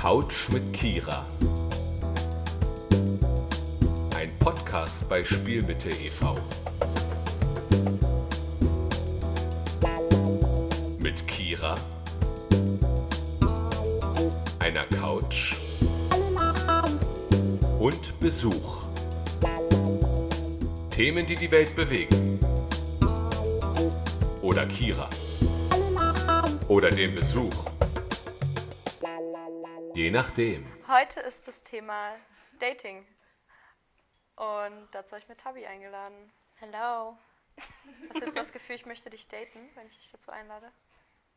Couch mit Kira. Ein Podcast bei Spielbitte e.V. Mit Kira, einer Couch und Besuch. Themen, die die Welt bewegen. Oder Kira. Oder den Besuch. Je nachdem. Heute ist das Thema Dating. Und dazu habe ich mir Tabi eingeladen. Hello. Hast du jetzt das Gefühl, ich möchte dich daten, wenn ich dich dazu einlade?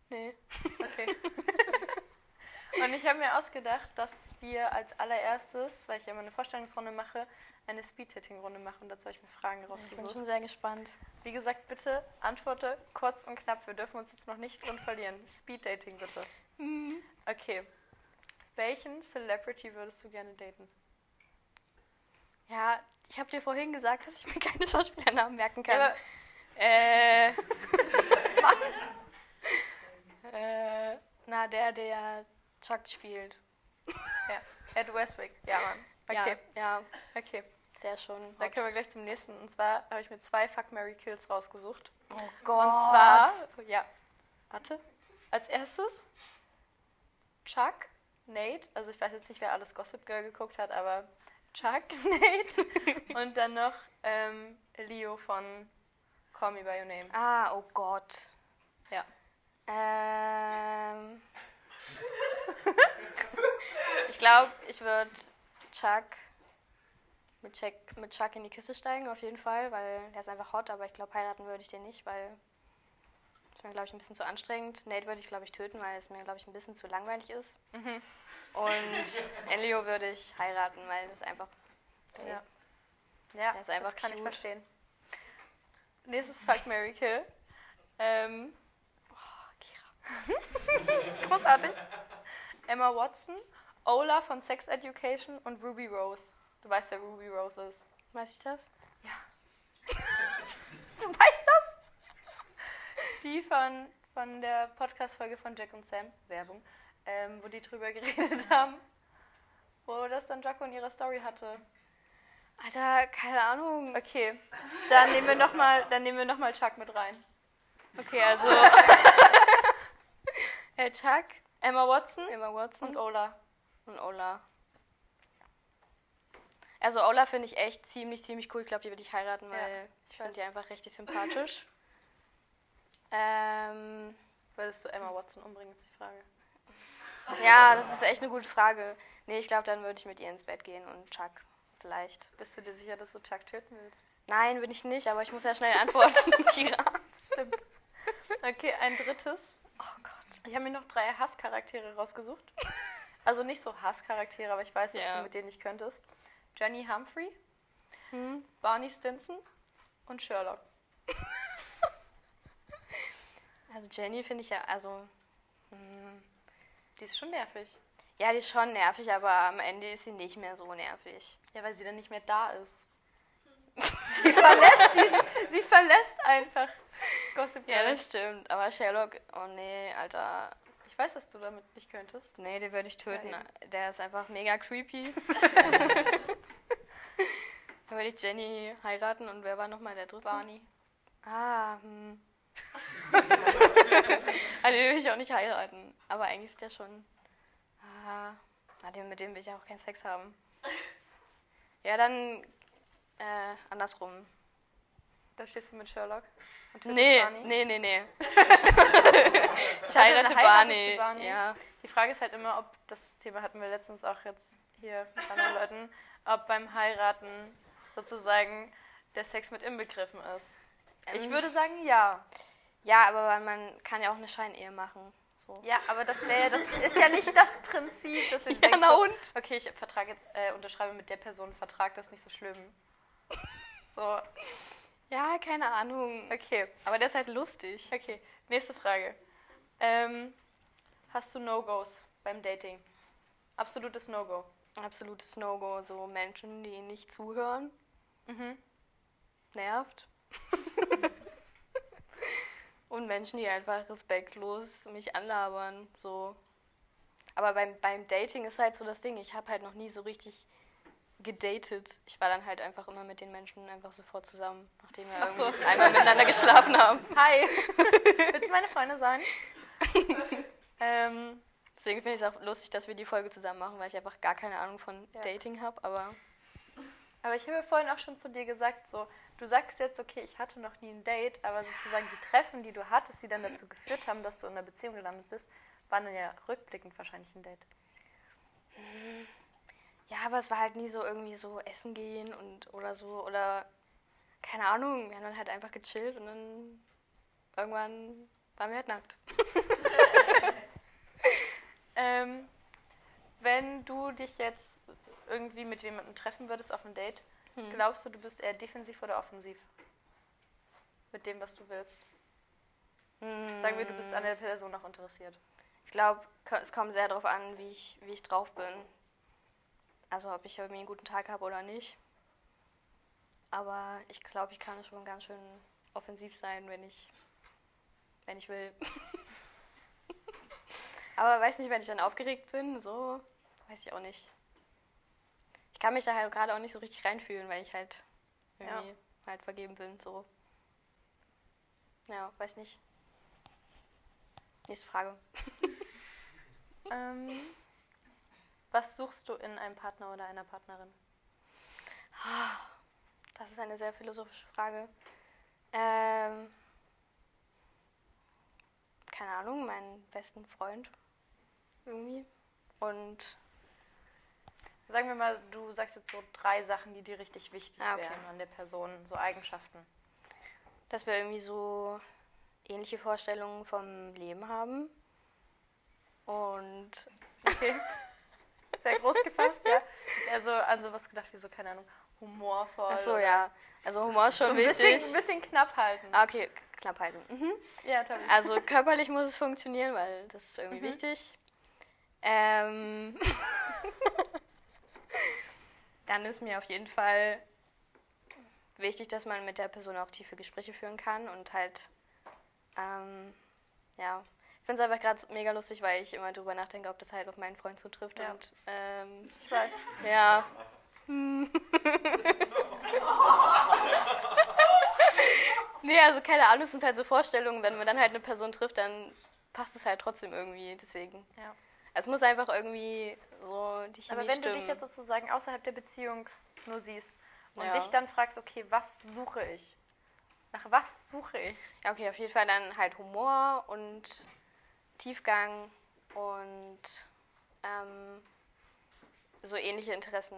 Nee. Okay. Und ich habe mir ausgedacht, dass wir als allererstes, weil ich ja immer eine Vorstellungsrunde mache, eine Speed-Dating-Runde machen. Und dazu habe ich mir Fragen Ich bin rausgesucht. schon sehr gespannt. Wie gesagt, bitte antworte kurz und knapp. Wir dürfen uns jetzt noch nicht drin verlieren. Speed-Dating bitte. Okay. Welchen Celebrity würdest du gerne daten? Ja, ich habe dir vorhin gesagt, dass ich mir keine Schauspielernamen merken kann. Ja, äh. äh. Na, der, der Chuck spielt. Ja, Ed Westwick. Ja, Mann. Okay, Ja, ja, okay. der schon. Dann Hot. können wir gleich zum nächsten. Und zwar habe ich mir zwei Fuck Mary Kills rausgesucht. Oh Und Gott. zwar, ja, warte. Als erstes Chuck, Nate. Also ich weiß jetzt nicht, wer alles Gossip Girl geguckt hat, aber Chuck, Nate. Und dann noch ähm, Leo von Call Me By Your Name. Ah, oh Gott. Ja. Ähm. ich glaube, ich würde Chuck mit, Chuck mit Chuck in die Kiste steigen, auf jeden Fall, weil der ist einfach hot, aber ich glaube, heiraten würde ich den nicht, weil das wäre, glaube ich, ein bisschen zu anstrengend. Nate würde ich, glaube ich, töten, weil es mir, glaube ich, ein bisschen zu langweilig ist. Mhm. Und Enlio würde ich heiraten, weil das einfach. Ja. Ja, ist einfach das kann ich cute. verstehen. Nächstes Fuck Mary Kill. Ähm, Oh, Kira. das ist großartig. Emma Watson, Ola von Sex Education und Ruby Rose. Du weißt, wer Ruby Rose ist. Weiß ich das? Du weißt das? Die von, von der Podcast-Folge von Jack und Sam, Werbung, ähm, wo die drüber geredet haben. Wo das dann Jaco in ihrer Story hatte. Alter, keine Ahnung. Okay, dann nehmen wir nochmal noch mal Chuck mit rein. Okay, also. äh, Chuck, Emma Watson Emma Watson. und Ola. Und Ola. Also Ola finde ich echt ziemlich, ziemlich cool. Ich glaube, die würde ich heiraten, Ja, weil ich ich finde die einfach richtig sympathisch. Ähm, Würdest du Emma Watson umbringen, ist die Frage. ja, das ist echt eine gute Frage. Nee, ich glaube, dann würde ich mit ihr ins Bett gehen und Chuck vielleicht. Bist du dir sicher, dass du Chuck töten willst? Nein, bin ich nicht, aber ich muss ja schnell antworten, Kira. Das stimmt. Okay, ein drittes. Oh Gott. Ich habe mir noch drei Hasscharaktere rausgesucht. Also nicht so Hasscharaktere, aber ich weiß, dass Ja. du mit denen nicht könntest. Jenny Humphrey, Hm? Barney Stinson und Sherlock. Also Jenny finde ich ja, also... hm, Die ist schon nervig. Ja, die ist schon nervig, aber am Ende ist sie nicht mehr so nervig. Ja, weil sie dann nicht mehr da ist. sie, verlässt die, sie verlässt einfach Gossip Ja, Girl. das stimmt. Aber Sherlock, oh nee, Alter. Ich weiß, dass du damit nicht könntest. Nee, den würde ich töten. Ja, Der ist einfach mega creepy. Dann würde ich Jenny heiraten und wer war nochmal der dritte? Barney. Ah, hm. also den will ich auch nicht heiraten. Aber eigentlich ist der schon. Ah, ah, mit dem will ich auch keinen Sex haben. Ja, dann äh, andersrum. Da stehst du mit Sherlock. Und Nee, Barney. nee, nee, nee. ich dann heirate Barney. Barney? Ja. Die Frage ist halt immer, ob, das Thema hatten wir letztens auch jetzt hier mit anderen Leuten, ob beim Heiraten sozusagen der Sex mit inbegriffen ist. Ich Ähm. würde sagen, ja. ja, aber man kann ja auch eine Scheinehe machen. So. Ja, aber das wäre das ist ja nicht das Prinzip, dass du Ja, denkst, na so, und? okay, ich vertrage jetzt, äh, unterschreibe mit der Person einen Vertrag, das ist nicht so schlimm. So, Ja, keine Ahnung. okay. Aber der ist halt lustig. Okay, nächste Frage. Ähm, hast du No-Gos beim Dating? Absolutes No-Go. Absolutes No-Go. So Menschen, die nicht zuhören, Mhm. nervt. Und Menschen, die einfach respektlos mich anlabern. So. Aber beim, beim Dating ist halt so das Ding, ich habe halt noch nie so richtig gedatet. Ich war dann halt einfach immer mit den Menschen einfach sofort zusammen, nachdem wir so. einmal miteinander geschlafen haben. Hi! Willst du meine Freunde sein? ähm, Deswegen finde ich es auch lustig, dass wir die Folge zusammen machen, weil ich einfach gar keine Ahnung von Ja. Dating habe. Aber aber ich habe ja vorhin auch schon zu dir gesagt, so, du sagst jetzt, okay, ich hatte noch nie ein Date, aber sozusagen die Treffen, die du hattest, die dann dazu geführt haben, dass du in einer Beziehung gelandet bist, waren dann ja rückblickend wahrscheinlich ein Date. ja, aber es war halt nie so irgendwie so essen gehen und oder so oder keine Ahnung. Wir haben dann halt einfach gechillt und dann irgendwann waren wir halt nackt. Ähm, wenn du dich jetzt irgendwie mit jemandem treffen würdest auf ein Date, Hm. glaubst du, du bist eher defensiv oder offensiv? Mit dem, was du willst. Sagen wir, du bist an der Person noch interessiert. Ich glaube, es kommt sehr darauf an, wie ich, wie ich drauf bin. Also ob ich irgendwie einen guten Tag habe oder nicht. Aber ich glaube, ich kann schon ganz schön offensiv sein, wenn ich, wenn ich will. Aber weiß nicht, wenn ich dann aufgeregt bin, so, weiß ich auch nicht. Ich kann mich da halt gerade auch nicht so richtig reinfühlen, weil ich halt irgendwie halt vergeben bin, so. Ja, weiß nicht. Nächste Frage. Ähm, was suchst du in einem Partner oder einer Partnerin? Das ist eine sehr philosophische Frage. Ähm, keine Ahnung, meinen besten Freund irgendwie. Und Sagen wir mal, du sagst jetzt so drei Sachen, die dir richtig wichtig Ah, okay. wären an der Person, so Eigenschaften. dass wir irgendwie so ähnliche Vorstellungen vom Leben haben. Und Okay. Sehr groß gefasst, ja. Ist eher so an sowas gedacht wie so, keine Ahnung, humorvoll. ach so, ja. Also Humor ist schon So ein wichtig. bisschen, ein bisschen knapp halten. Ah, okay, knapp halten. Mhm. Ja, toll. Also körperlich muss es funktionieren, weil das ist irgendwie wichtig. Ähm, dann ist mir auf jeden Fall wichtig, dass man mit der Person auch tiefe Gespräche führen kann und halt, ähm, ja, ich finde es einfach gerade mega lustig, weil ich immer drüber nachdenke, ob das halt auf meinen Freund zutrifft Ja. und ähm, Ich weiß. ja. Hm. nee, also keine Ahnung, es sind halt so Vorstellungen, wenn man dann halt eine Person trifft, dann passt es halt trotzdem irgendwie, deswegen. Ja. Es muss einfach irgendwie so die Chemie Aber wenn stimmen. du dich jetzt sozusagen außerhalb der Beziehung nur siehst und Ja. dich dann fragst, okay, was suche ich? Nach was suche ich? ja, okay, auf jeden Fall dann halt Humor und Tiefgang und ähm, so ähnliche Interessen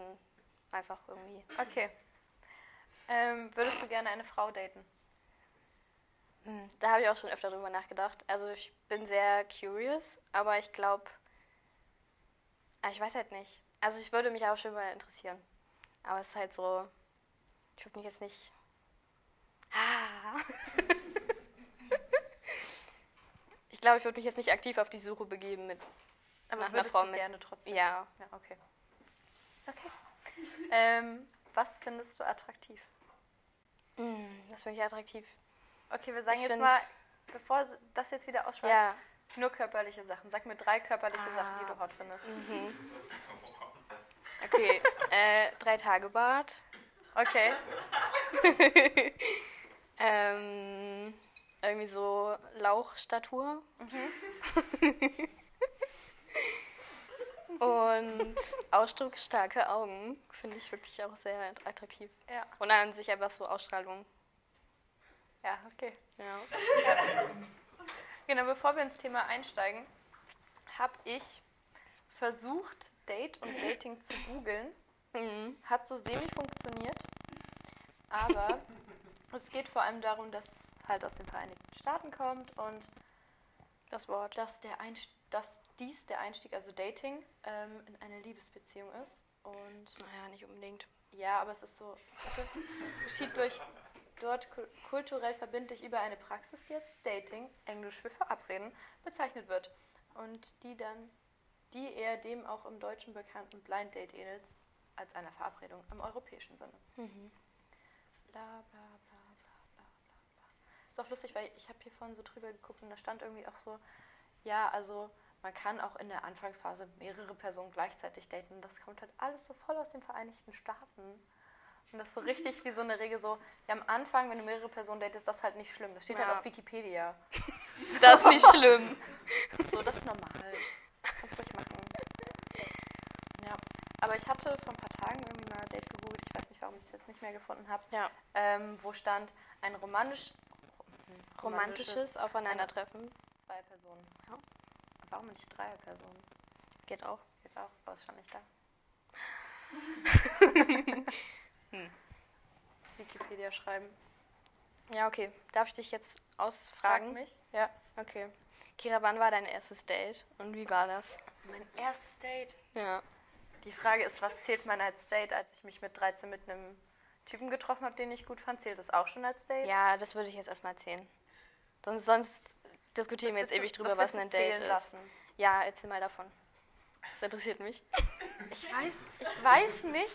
einfach irgendwie. Okay. Ähm, würdest du gerne eine Frau daten? Hm, Da habe ich auch schon öfter drüber nachgedacht. Also ich bin sehr curious, aber ich glaube, ich weiß halt nicht. Also ich würde mich auch schon mal interessieren. Aber es ist halt so, ich würde mich jetzt nicht. Ah. ich glaube, ich würde mich jetzt nicht aktiv auf die Suche begeben mit. Aber Nach einer Frau du mit- gerne trotzdem? Ja. Ja, okay. Okay. Ähm, was findest du attraktiv? Hm, das finde ich attraktiv. Okay, wir sagen Ich jetzt mal, bevor das jetzt wieder ausschweift, Ja. Nur körperliche Sachen. Sag mir drei körperliche Sachen, die Ah. du hot findest. Okay. äh, drei Tage Bart. Okay. Ähm, irgendwie so Lauchstatur. Und ausdrucksstarke Augen finde ich wirklich auch sehr attraktiv. Ja. Und an sich einfach so Ausstrahlung. Ja, okay. Ja. Genau, bevor wir ins Thema einsteigen, habe ich versucht, Date und Dating zu googeln. Mhm. Hat so semi funktioniert. Aber es geht vor allem darum, dass es halt aus den Vereinigten Staaten kommt und Das Wort. dass, der Einst dass dies der Einstieg, also Dating, ähm, in eine Liebesbeziehung ist. Und Naja, nicht unbedingt. ja, aber es ist so, geschieht durch dort ku- kulturell verbindlich über eine Praxis, die als Dating, Englisch für Verabreden, bezeichnet wird. Und die dann, die eher dem auch im Deutschen bekannten Blind Date ähnelt, als einer Verabredung im europäischen Sinne. Mhm. Bla bla bla bla bla bla bla. Ist auch lustig, weil ich habe hier vorhin so drüber geguckt und da stand irgendwie auch so, ja, also man kann auch in der Anfangsphase mehrere Personen gleichzeitig daten. Das kommt halt alles so voll aus den Vereinigten Staaten. Und das ist so richtig wie so eine Regel so, ja am Anfang, wenn du mehrere Personen datest, das ist halt nicht schlimm. Das steht Ja. halt auf Wikipedia. Das ist nicht schlimm. So, das ist normal. Kannst du ruhig machen. Ja. Aber ich hatte vor ein paar Tagen irgendwie mal ein Date gegoogelt, ich weiß nicht, warum ich es jetzt nicht mehr gefunden habe, Ja. ähm, wo stand ein romantisch, hm, Romantisches Aufeinandertreffen. zwei Personen. Ja. Warum nicht drei Personen? Geht auch. Geht auch, aber ist schon nicht da. Wikipedia schreiben. Ja, okay. Darf ich dich jetzt Frag ausfragen? mich. Ja. Okay. Kira, wann war dein erstes Date und wie war das? Mein erstes Date. Ja. Die Frage ist, was zählt man als Date? Als ich mich mit 13 mit einem Typen getroffen habe, den ich gut fand, zählt das auch schon als Date? Ja, das würde ich jetzt erstmal erzählen. Sonst, sonst diskutieren wir Was jetzt willst ewig du- drüber, was was ein du Date ist. lassen? Ja, erzähl mal davon. Das interessiert mich. Ich weiß, ich weiß nicht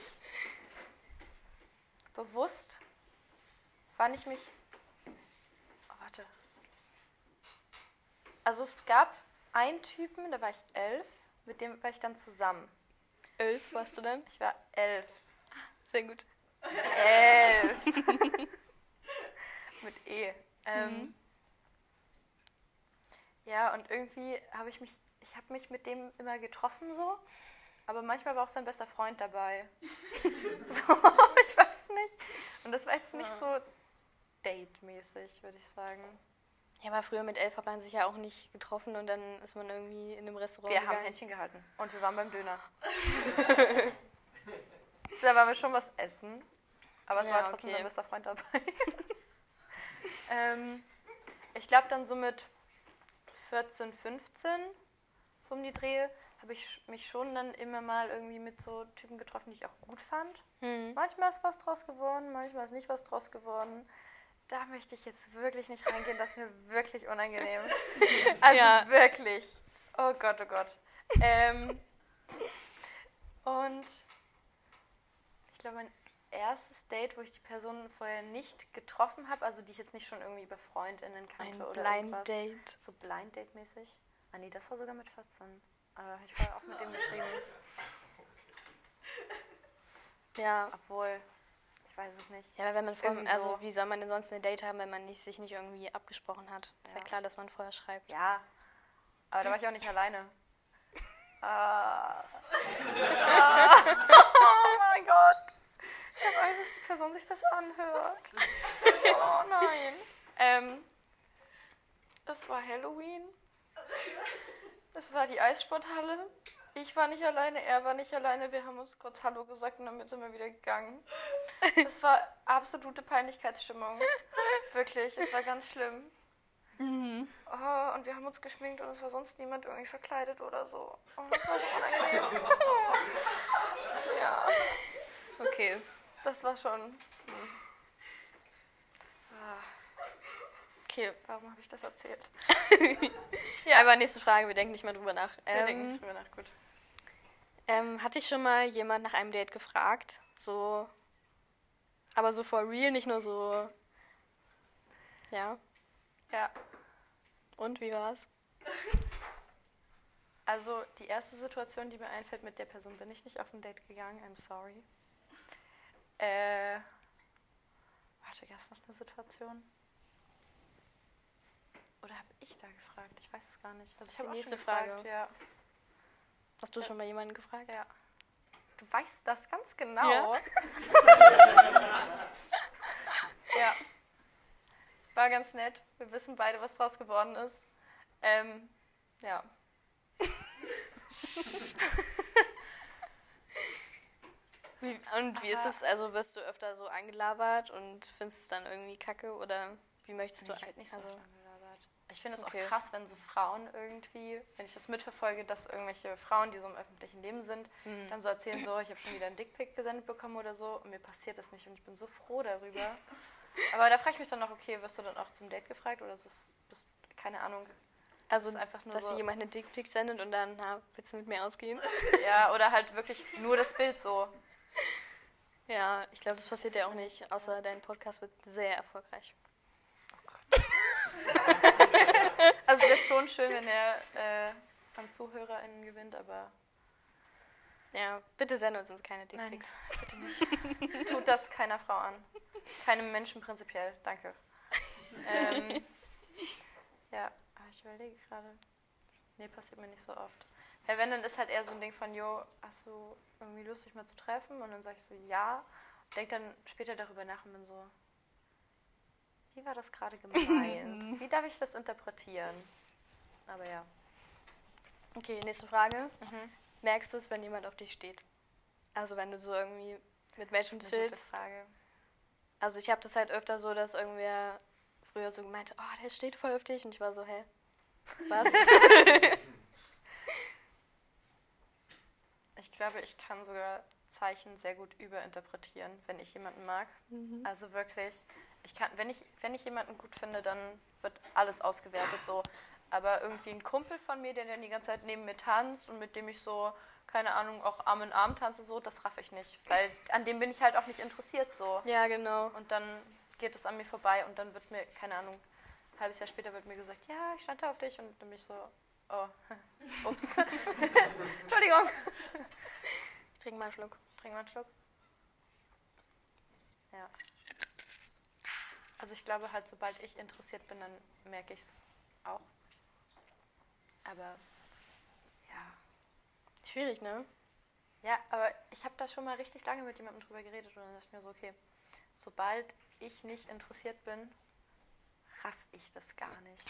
bewusst, wann ich mich. Oh, warte. Also es gab einen Typen, da war ich elf, mit dem war ich dann zusammen. Elf warst du dann? Ich war elf. Sehr gut. Elf. mit E. Ähm, Mhm. Ja, und irgendwie habe ich mich, ich habe mich mit dem immer getroffen so, aber manchmal war auch sein bester Freund dabei. so, ich weiß nicht. Und das war jetzt nicht so date-mäßig, würde ich sagen. Ja, aber früher mit elf hat man sich ja auch nicht getroffen und dann ist man irgendwie in einem Restaurant Wir haben gegangen. Händchen gehalten und wir waren beim Döner. da waren wir schon was essen, aber es Ja, war trotzdem okay. mein bester Freund dabei. ähm, ich glaube dann so mit 14, 15, so um die Dreh, habe ich mich schon dann immer mal irgendwie mit so Typen getroffen, die ich auch gut fand. Hm. Manchmal ist was draus geworden, manchmal ist nicht was draus geworden. Da möchte ich jetzt wirklich nicht reingehen, das ist mir wirklich unangenehm. Also Ja. wirklich. Oh Gott, oh Gott. Ähm, und ich glaube, mein erstes Date, wo ich die Person vorher nicht getroffen habe, also die ich jetzt nicht schon irgendwie über FreundInnen kannte Ein oder Blind irgendwas. Date. So Blind Date mäßig. Ah nee, das war sogar mit 14. Aber ich vorher auch mit dem geschrieben. Ja. Obwohl, ich weiß es nicht. Ja, aber wenn man vor, Irgendwie also so. wie soll man denn sonst ein Date haben, wenn man nicht, sich nicht irgendwie abgesprochen hat? Ist ja Ja. klar, dass man vorher schreibt. Ja, aber da war ich auch nicht alleine. Ah. Ah. Oh mein Gott. Ich weiß, dass die Person sich das anhört. Oh nein. Ähm, es war Halloween. Es war die Eissporthalle. Ich war nicht alleine, er war nicht alleine. Wir haben uns kurz Hallo gesagt und dann sind wir wieder gegangen. Es war absolute Peinlichkeitsstimmung. Wirklich, es war ganz schlimm. Mhm. Oh, und wir haben uns geschminkt und es war sonst niemand irgendwie verkleidet oder so. Oh, das war so unangenehm. ja, Okay. das war schon. hm. Ah, Okay. warum habe ich das erzählt? Ja. Aber nächste Frage, wir denken nicht mehr drüber nach. Wir denken Ähm, nicht drüber nach. Gut. ähm, hat dich schon mal jemand nach einem Date gefragt? So. Aber so for real, nicht nur so. Ja. Ja, Und wie war's? also die erste Situation, die mir einfällt, mit der Person bin ich nicht auf ein Date gegangen. I'm sorry. Äh, warte, gab es noch eine Situation? Oder habe ich da gefragt? Ich weiß es gar nicht. Also ich ist habe die nächste schon gefragt, Frage. Ja. Hast du Ja. schon mal jemanden gefragt? Ja. Du weißt das ganz genau. Ja? Ja. War ganz nett. Wir wissen beide, was draus geworden ist. Ähm, ja. Wie, und wie ist Aber- es? Also wirst du öfter so angelabert und findest es dann irgendwie kacke oder wie möchtest du ich ein- werde nicht so also. Ich finde es Okay. auch krass, wenn so Frauen irgendwie, wenn ich das mitverfolge, dass irgendwelche Frauen, die so im öffentlichen Leben sind, hm. dann so erzählen, so, ich habe schon wieder einen Dickpick gesendet bekommen oder so und mir passiert das nicht und ich bin so froh darüber. Aber da frage ich mich dann auch, okay, wirst du dann auch zum Date gefragt oder ist es, bist, keine Ahnung, also ist einfach nur dass so- dir jemand eine Dickpic sendet und dann, na, willst du mit mir ausgehen? ja, oder halt wirklich nur das Bild so. Ja, ich glaube, das passiert ja auch nicht, außer dein Podcast wird sehr erfolgreich. Also das ist schon schön, wenn er äh, an ZuhörerInnen gewinnt, aber Ja, bitte sende uns keine nein, Dickpics. bitte nicht. Tut das keiner Frau an. Keinem Menschen prinzipiell. Danke. ähm, ja, ich überlege gerade. Nee, passiert mir nicht so oft. Ja, wenn, dann ist halt eher so ein Ding von, jo, hast du irgendwie Lust, dich mal zu treffen? Und dann sage ich so, ja. Denk dann später darüber nach und bin so, wie war das gerade gemeint? wie darf ich das interpretieren? Aber ja. Okay, nächste Frage. Mhm. Merkst du es, wenn jemand auf dich steht? Also wenn du so irgendwie mit Menschen chillst. Frage. Also ich habe das halt öfter so, dass irgendwer früher so gemeint, oh, der steht voll auf dich. Und ich war so, hä? Was? Ich glaube, ich kann sogar Zeichen sehr gut überinterpretieren, wenn ich jemanden mag. Also wirklich, ich kann, wenn ich, wenn ich jemanden gut finde, dann wird alles ausgewertet so. Aber irgendwie ein Kumpel von mir, der dann die ganze Zeit neben mir tanzt und mit dem ich so, keine Ahnung, auch Arm in Arm tanze, so, das raff ich nicht. Weil an dem bin ich halt auch nicht interessiert so. ja, genau. Und dann geht es an mir vorbei und dann wird mir, keine Ahnung, ein halbes Jahr später wird mir gesagt, ja, ich stand da auf dich und dann bin ich so, oh, ups. Entschuldigung. Ich trinke mal einen Schluck. Trink mal einen Schluck. Ja. Also ich glaube halt, sobald ich interessiert bin, dann merke ich es auch. Aber ja. Schwierig, ne? Ja, aber ich habe da schon mal richtig lange mit jemandem drüber geredet und dann dachte ich mir so, okay, sobald ich nicht interessiert bin, raff ich das gar nicht.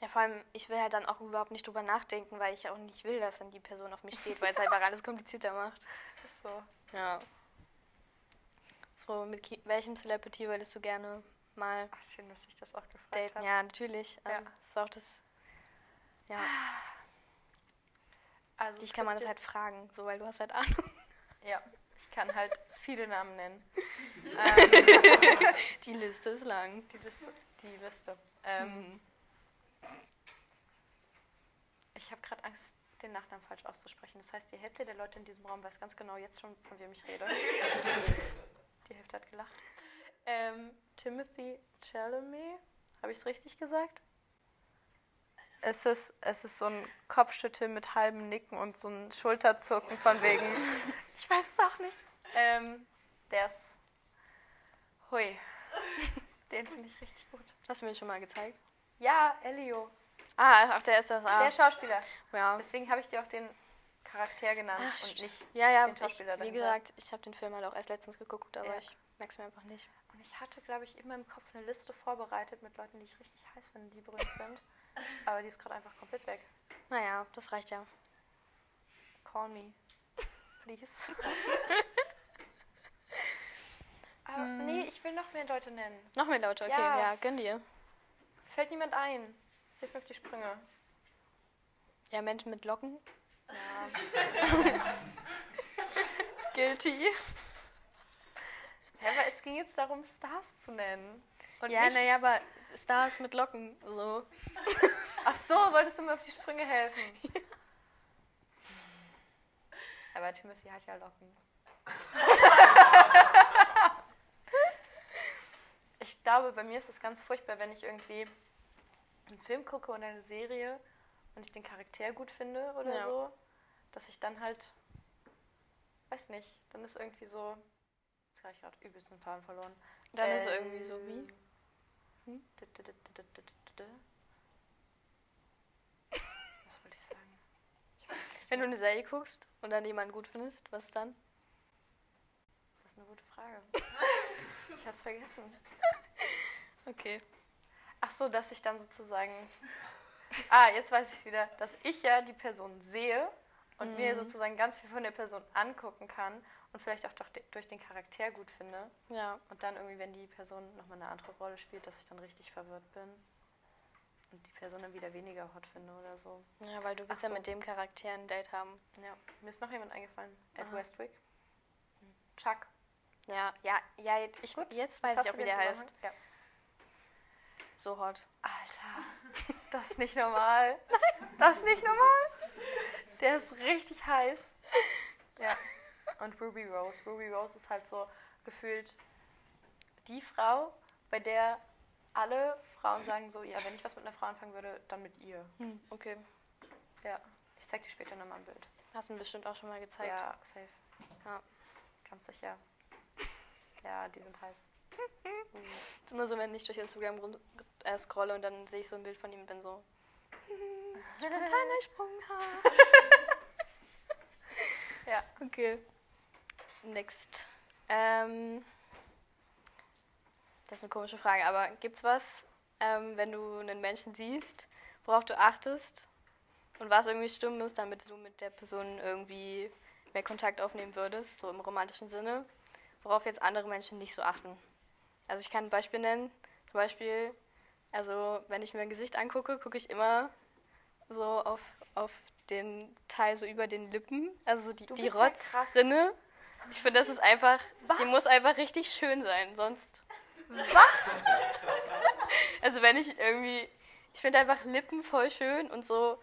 Ja, vor allem, ich will halt dann auch überhaupt nicht drüber nachdenken, weil ich auch nicht will, dass dann die Person auf mich steht, weil es einfach alles komplizierter macht. Das ist so. Ja. So, mit welchem Celebrity würdest du gerne mal Ach, schön, dass ich das auch gefragt daten? habe. Ja, natürlich. Also, Ja. Das ist auch das. Ja, Also dich kann man das halt fragen, so, weil du hast halt Ahnung. Ja, ich kann halt viele Namen nennen. ähm, Die Liste ist lang. die Liste. Die Liste. Ähm, Mhm. Ich habe gerade Angst, den Nachnamen falsch auszusprechen. Das heißt, die Hälfte der Leute in diesem Raum weiß ganz genau jetzt schon, von wem ich rede. die Hälfte hat gelacht. Ähm, Timothy Chalamet, habe ich es richtig gesagt? Es ist, es ist so ein Kopfschütteln mit halbem Nicken und so ein Schulterzucken von wegen. Ich weiß es auch nicht. Ähm, der ist. Hui. Den finde ich richtig gut. Hast du mir schon mal gezeigt? Ja, Elio. Ah, ach, der ist das. Ah, Der Schauspieler. ja. Deswegen habe ich dir auch den Charakter genannt Ach, und nicht. Ja, ja, den ich, Schauspieler wie dahinter. gesagt, ich habe den Film halt auch erst letztens geguckt, aber Ja. ich merk's mir einfach nicht. Ich hatte, glaube ich, in meinem Kopf eine Liste vorbereitet mit Leuten, die ich richtig heiß finde, die berühmt sind. Aber die ist gerade einfach komplett weg. Naja, das reicht ja. Call me. Please. Aber nee, ich will noch mehr Leute nennen. Noch mehr Leute, okay, Ja. ja, gönn dir. Fällt niemand ein. Hilf mir auf die Sprünge. Ja, Menschen mit Locken. Ja. Guilty. Ja, aber es ging jetzt darum, Stars zu nennen. Und ja, naja, aber Stars mit Locken, so. Ach so, wolltest du mir auf die Sprünge helfen? Aber Timothy hat ja Locken. ich glaube, bei mir ist es ganz furchtbar, wenn ich irgendwie einen Film gucke oder eine Serie und ich den Charakter gut finde oder Ja. so, dass ich dann halt, weiß nicht, dann ist irgendwie so, habe ich habe übelst den Faden verloren. Dann ähm, ist er irgendwie so ähm, wie. Hm? Was wollte ich sagen? Ich Wenn du eine Serie guckst und dann jemanden gut findest, was dann? Das ist eine gute Frage. ich hab's vergessen. Okay. Ach so, dass ich dann sozusagen. Ah, jetzt weiß ich wieder, dass ich ja die Person sehe und mir Mhm. sozusagen ganz viel von der Person angucken kann und vielleicht auch durch den Charakter gut finde. Ja. Und dann irgendwie, wenn die Person nochmal eine andere Rolle spielt, dass ich dann richtig verwirrt bin. Und die Person dann wieder weniger hot finde oder so. Ja, weil du willst Ach ja so. mit dem Charakter ein Date haben. Ja, mir ist noch jemand eingefallen. Ed Aha. Westwick. Chuck. Ja, ja, ja, ich, Gut, jetzt weiß ich auch, wie der heißt. Ja. So hot. Alter, das ist nicht normal. Das ist nicht normal. Der ist richtig heiß. Ja. Und Ruby Rose. Ruby Rose ist halt so gefühlt die Frau, bei der alle Frauen sagen so, ja, wenn ich was mit einer Frau anfangen würde, dann mit ihr. Hm, okay. Ja. Ich zeig dir später nochmal ein Bild. Hast du mir bestimmt auch schon mal gezeigt. Ja, safe. Ja. Ganz sicher. Ja, die sind heiß. ist immer so, wenn ich durch Instagram rund, äh, scrolle und dann sehe ich so ein Bild von ihm und bin so. Spontaner Sprunghaar. Ja. Okay. Next. Ähm, das ist eine komische Frage, aber gibt's was, ähm, wenn du einen Menschen siehst, worauf du achtest und was irgendwie stimmen muss, damit du mit der Person irgendwie mehr Kontakt aufnehmen würdest, so im romantischen Sinne, worauf jetzt andere Menschen nicht so achten? Also ich kann ein Beispiel nennen. Zum Beispiel, also wenn ich mir ein Gesicht angucke, gucke ich immer so auf, auf den Teil so über den Lippen, also so die, Du die bist ja. Rotzrinne. Ich finde, das ist einfach, die Was? muss einfach richtig schön sein, sonst. Was? Also wenn ich irgendwie, ich finde einfach Lippen voll schön und so,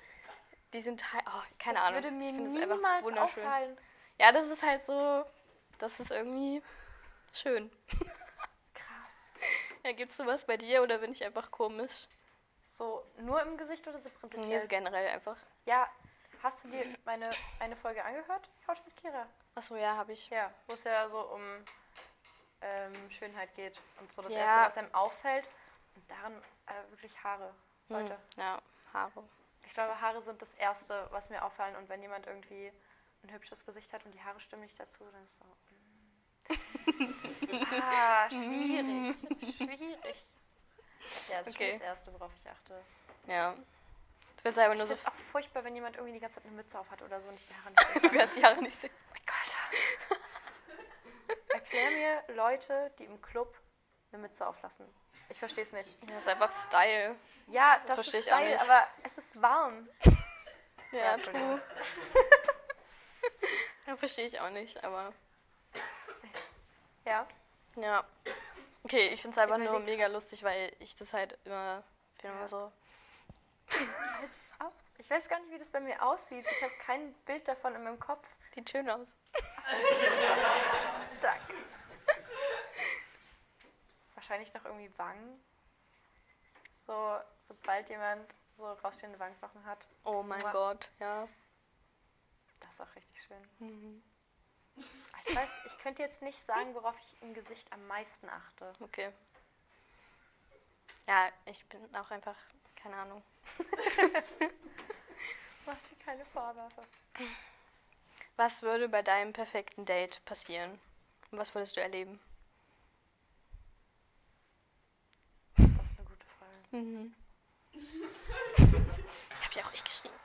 die sind halt, oh, keine das Ahnung. würde mir ich finde es einfach wunderschön. auffallen. Ja, das ist halt so, das ist irgendwie schön. Ja, gibt's sowas bei dir oder bin ich einfach komisch? So, nur im Gesicht oder so prinzipiell? Nee, so generell einfach. Ja, hast du dir meine eine Folge angehört? Couch mit Kira. Achso, ja, habe ich. Ja, wo es ja so um ähm, Schönheit geht und so das Ja. Erste, was einem auffällt. Und daran äh, wirklich Haare, Leute. Hm, ja, Haare. Ich glaube, Haare sind das Erste, was mir auffallen. Und wenn jemand irgendwie ein hübsches Gesicht hat und die Haare stimmen nicht dazu, dann ist so. Ah, schwierig. schwierig. Ja, das Okay. ist das Erste, worauf ich achte. Ja. Du bist aber nur so. es auch furchtbar, wenn jemand irgendwie die ganze Zeit eine Mütze auf hat oder so und ich die Haare nicht sehen Du kann. kannst die Haare nicht sehen. Oh mein Gott. Erklär mir Leute, die im Club eine Mütze auflassen. Ich verstehe es nicht. Das ist einfach Style. Ja, das Versteh ist ich auch Style, nicht. aber es ist warm. Ja, Ja, Entschuldigung. true. ja, verstehe ich auch nicht, aber. Ja. Ja. Okay, ich finde es einfach nur mega lustig, weil ich das halt immer, bin immer so. Ich weiß gar nicht, wie das bei mir aussieht. Ich habe kein Bild davon in meinem Kopf. Sieht schön aus. Danke. Wahrscheinlich noch irgendwie Wangen. So, sobald jemand so rausstehende Wangenknochen hat. Oh mein Mua. Gott, ja. Das ist auch richtig schön. Mhm. Ich weiß, ich könnte jetzt nicht sagen, worauf ich im Gesicht am meisten achte. Okay. Ja, ich bin auch einfach, keine Ahnung. Mach dir keine Vorwürfe. Was würde bei deinem perfekten Date passieren? Und was würdest du erleben? Das ist eine gute Frage. Mhm. Hab ich auch ich geschrieben.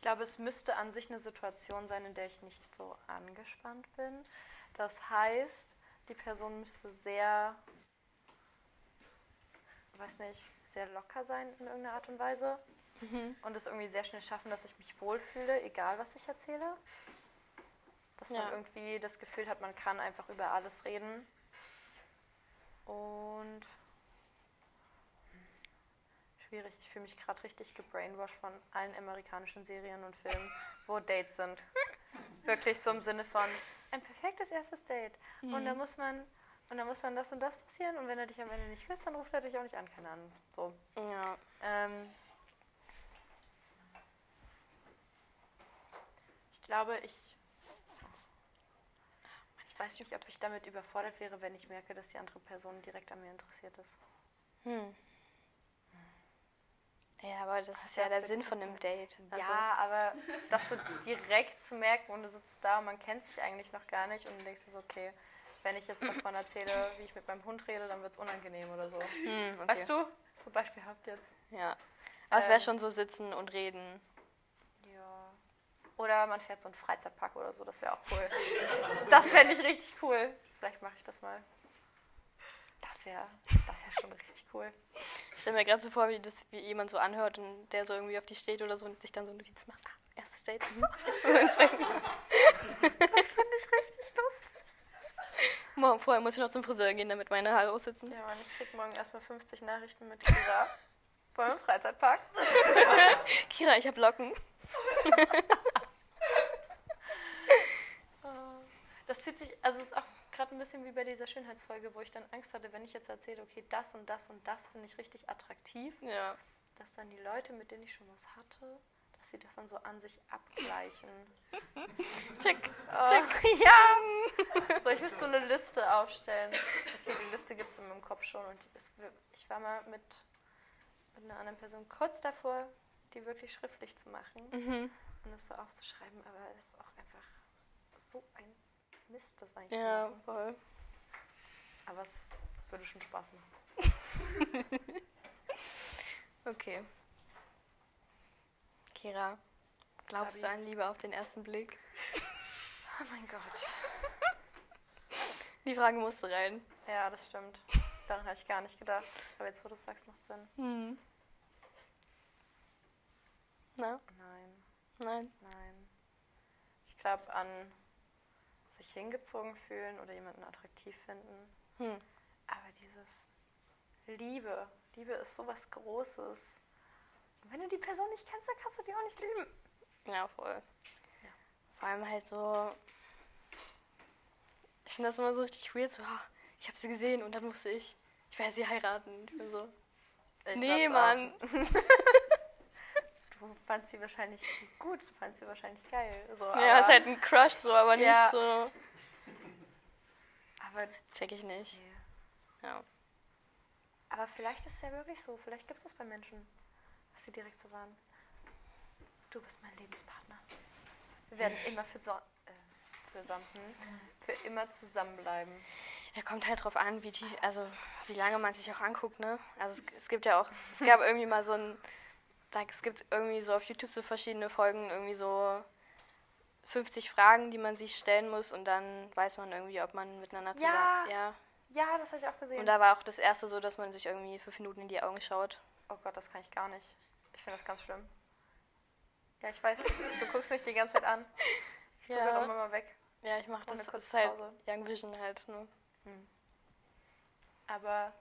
Ich glaube, es müsste an sich eine Situation sein, in der ich nicht so angespannt bin. Das heißt, die Person müsste sehr, weiß nicht, sehr locker sein in irgendeiner Art und Weise Mhm. und es irgendwie sehr schnell schaffen, dass ich mich wohlfühle, egal was ich erzähle. Dass man Ja. irgendwie das Gefühl hat, man kann einfach über alles reden. Und schwierig, ich fühle mich gerade richtig gebrainwashed von allen amerikanischen Serien und Filmen, wo Dates sind. Wirklich so im Sinne von ein perfektes erstes Date. Und da muss man und dann muss dann das und das passieren und wenn er dich am Ende nicht küsst, dann ruft er dich auch nicht an, keine Ahnung. So. Ja. Ähm, ich glaube, ich. Ich weiß nicht, ob ich damit überfordert wäre, wenn ich merke, dass die andere Person direkt an mir interessiert ist. Hm. Ja, aber das ist ja, der Sinn das von einem Date. Also, ja, aber das so direkt zu merken und du sitzt da und man kennt sich eigentlich noch gar nicht und du denkst dir so, okay, wenn ich jetzt davon erzähle, wie ich mit meinem Hund rede, dann wird es unangenehm oder so. hm, okay. Weißt du? So beispielhaft jetzt. Ja. Aber es wäre Ähm, schon so sitzen und reden. Ja. Oder man fährt so einen Freizeitpark oder so, das wäre auch cool. das fände ich richtig cool. Vielleicht mache ich das mal. Das wäre das wär schon richtig cool. Ich stelle mir gerade so vor, wie das wie jemand so anhört und der so irgendwie auf die steht oder so und sich dann so Notizen macht. Ah, erstes Date. Jetzt wollen wir uns sprechen. Finde ich richtig lustig. Morgen vorher muss ich noch zum Friseur gehen, damit meine Haare aussitzen. Ja, Mann, ich krieg morgen erstmal 50 Nachrichten mit Kira. Wollen wir im Freizeitpark? Kira, ich habe Locken. Das fühlt sich, also es ist auch gerade ein bisschen wie bei dieser Schönheitsfolge, wo ich dann Angst hatte, wenn ich jetzt erzähle, okay, das und das und das finde ich richtig attraktiv, Ja. dass dann die Leute, mit denen ich schon was hatte, dass sie das dann so an sich abgleichen. Check. Oh, ja! So, ich müsste so eine Liste aufstellen. Okay, die Liste gibt es in meinem Kopf schon. Und es, ich war mal mit, mit einer anderen Person kurz davor, die wirklich schriftlich zu machen Mhm. und das so aufzuschreiben, aber das ist auch einfach so ein Mist, das eigentlich zu Ja, machen. voll. Aber es würde schon Spaß machen. Okay. Kira, glaubst du Fabi. an Liebe auf den ersten Blick? Oh mein Gott. Die Frage musste rein. Ja, das stimmt. Daran habe ich gar nicht gedacht. Aber jetzt, wo du es sagst, macht Sinn. Hm. Na? Nein, Nein? nein. Ich glaube an sich hingezogen fühlen oder jemanden attraktiv finden. Hm. Aber dieses Liebe, Liebe ist sowas Großes. Und wenn du die Person nicht kennst, dann kannst du die auch nicht lieben. Ja, voll. Ja. Vor allem halt so. Ich finde das immer so richtig weird. So, ah, ich habe sie gesehen und dann musste ich. Ich werde sie heiraten. Ich bin so. Ich nee. Mann. Du fandst sie wahrscheinlich gut, du fandst sie wahrscheinlich geil. So, Ja, aber, ist halt ein Crush so, aber nicht Ja. so. aber, Check ich nicht. nee. Ja. aber vielleicht ist es ja wirklich so. Vielleicht gibt es das bei Menschen, dass sie direkt so waren. Du bist mein Lebenspartner. Wir werden immer für, so äh, für, Sam- hm, für immer zusammenbleiben. Ja, kommt halt drauf an, wie tief, also wie lange man sich auch anguckt, ne? Also es, es gibt ja auch, es gab irgendwie mal so ein, da, es gibt irgendwie so auf YouTube so verschiedene Folgen, irgendwie so 50 Fragen, die man sich stellen muss und dann weiß man irgendwie, ob man miteinander zusammen. Ja. ja. Ja, das habe ich auch gesehen. Und da war auch das erste so, dass man sich irgendwie fünf Minuten in die Augen schaut. oh Gott, das kann ich gar nicht. Ich finde das ganz schlimm. Ja, ich weiß, du guckst mich die ganze Zeit an. Ich gucke Ja. immer mal weg. Ja, ich mach Ohne das. Das kurze ist halt Pause. Young Vision halt, ne? Aber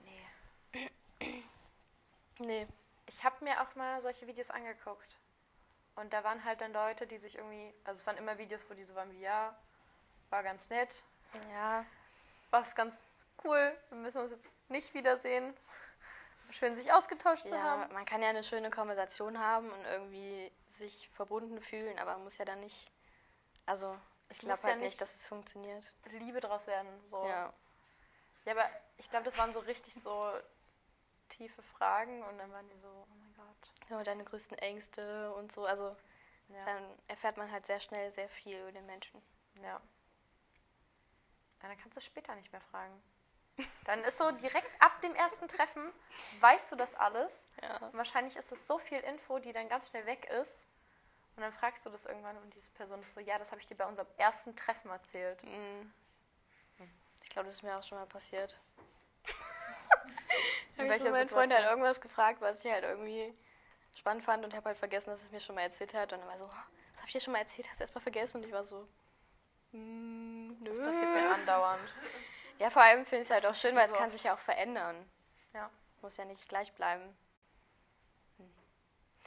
nee. Nee. Ich habe mir auch mal solche Videos angeguckt. Und da waren halt dann Leute, die sich irgendwie, also es waren immer Videos, wo die so waren wie, ja, war ganz nett, Ja. war es ganz cool, wir müssen uns jetzt nicht wiedersehen. Schön, sich ausgetauscht zu Ja, haben. man kann ja eine schöne Konversation haben und irgendwie sich verbunden fühlen, aber man muss ja dann nicht. Also, ich glaube ja halt nicht, nicht- dass es funktioniert. Liebe draus werden. So. Ja. ja, aber ich glaube, das waren so richtig so tiefe Fragen und dann waren die so, oh mein Gott. So deine größten Ängste und so. Also, Ja. dann erfährt man halt sehr schnell sehr viel über den Menschen. Ja. ja. Dann kannst du es später nicht mehr fragen. Dann ist so direkt ab dem ersten Treffen, weißt du das alles. Ja. Und wahrscheinlich ist es so viel Info, die dann ganz schnell weg ist. Und dann fragst du das irgendwann und diese Person ist so, ja, das habe ich dir bei unserem ersten Treffen erzählt. Mhm. Ich glaube, das ist mir auch schon mal passiert. Habe ich so meinen Freund halt irgendwas gefragt, was ich halt irgendwie spannend fand und habe halt vergessen, dass es mir schon mal erzählt hat. Und dann war so, "Oh, das habe ich dir schon mal erzählt, hast du erst mal vergessen? Und ich war so, mm, nö. Das passiert mir andauernd. Ja, vor allem finde ich es halt auch schön, weil es kann sich ja auch verändern. Ja. Muss ja nicht gleich bleiben.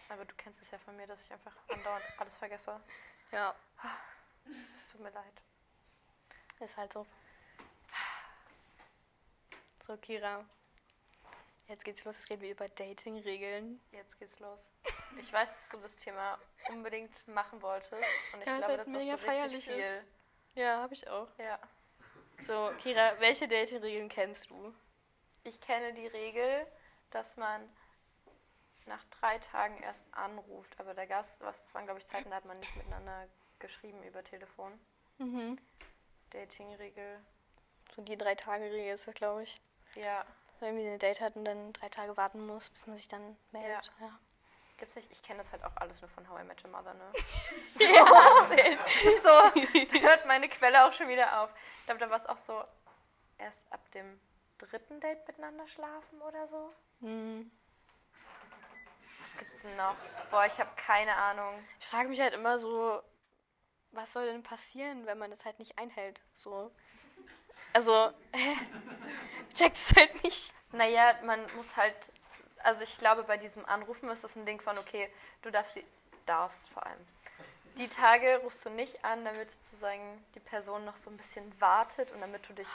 Aber du kennst es ja von mir, dass ich einfach andauernd alles vergesse. Ja. Es tut mir leid. Ist halt so. So, Kira. Jetzt geht's los. Jetzt reden wir über Dating-Regeln. Jetzt geht's los. Ich weiß, dass du das Thema unbedingt machen wolltest. Und ich Ja, glaube, halt das mega ist so richtig feierlich viel. ist. Ja, habe ich auch. Ja. So, Kira, welche Dating-Regeln kennst du? Ich kenne die Regel, dass man nach drei Tagen erst anruft. Aber da gab es, was waren, glaube ich, Zeiten, da hat man nicht miteinander geschrieben über Telefon. Mhm. Dating-Regel. So die Drei-Tage-Regel ist das, glaube ich. Ja. Wenn man irgendwie eine Date hat und dann drei Tage warten muss, bis man sich dann meldet. Ja. Gibt's nicht, ich kenne das halt auch alles nur von How I Met Your Mother, ne? Ja, so, hört meine Quelle auch schon wieder auf. Ich glaube, da war es auch so, erst ab dem dritten Date miteinander schlafen oder so. Hm. Was gibt's denn noch? Boah, ich habe keine Ahnung. Ich frage mich halt immer so, was soll denn passieren, wenn man das halt nicht einhält? So. Also, hä? Checkt es halt nicht. Naja, man muss halt, also ich glaube, bei diesem Anrufen ist das ein Ding von, okay, du darfst sie, darfst vor allem. Die Tage rufst du nicht an, damit sozusagen die Person noch so ein bisschen wartet und damit du dich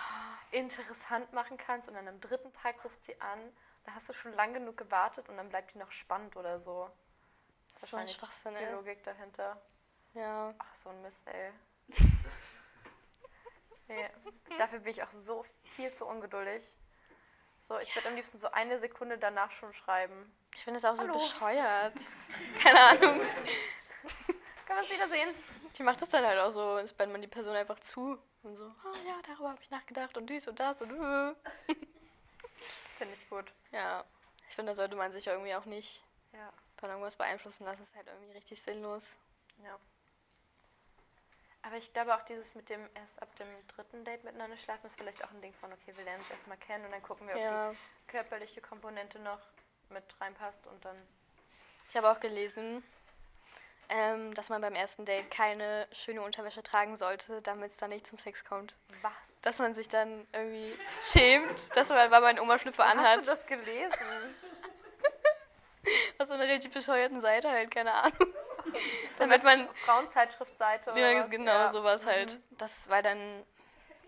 interessant machen kannst. Und dann am dritten Tag ruft sie an, da hast du schon lang genug gewartet und dann bleibt die noch spannend oder so. Das ist so ein wahrscheinlich Die. Logik dahinter. Ja. Ach, so ein Mist, ey. Nee, dafür bin ich auch so viel zu ungeduldig. So, ich würde am liebsten so eine Sekunde danach schon schreiben. Ich finde das auch so Hallo. bescheuert. Keine Ahnung. Können wir uns wiedersehen? Die macht das dann halt auch so, es spannt man die Person einfach zu. Und so, oh ja, darüber habe ich nachgedacht und dies und das und äh. Finde ich gut. Ja, ich finde, da sollte man sich irgendwie auch nicht Ja, von irgendwas beeinflussen lassen. Das ist halt irgendwie richtig sinnlos. ja. Aber ich glaube auch dieses mit dem erst ab dem dritten Date miteinander schlafen ist vielleicht auch ein Ding von, okay, wir lernen uns erstmal kennen und dann gucken wir, ob Ja. die körperliche Komponente noch mit reinpasst und dann. Ich habe auch gelesen, ähm, dass man beim ersten Date keine schöne Unterwäsche tragen sollte, damit es dann nicht zum Sex kommt. Was? Dass man sich dann irgendwie schämt, dass man, weil man einen Oma-Schlüpfer anhat. Hast du das gelesen? Auf so einer richtig bescheuerten Seite halt, keine Ahnung. Damit man- Frauenzeitschriftseite oder Ja, was? genau, Ja. sowas halt. Das, weil dann,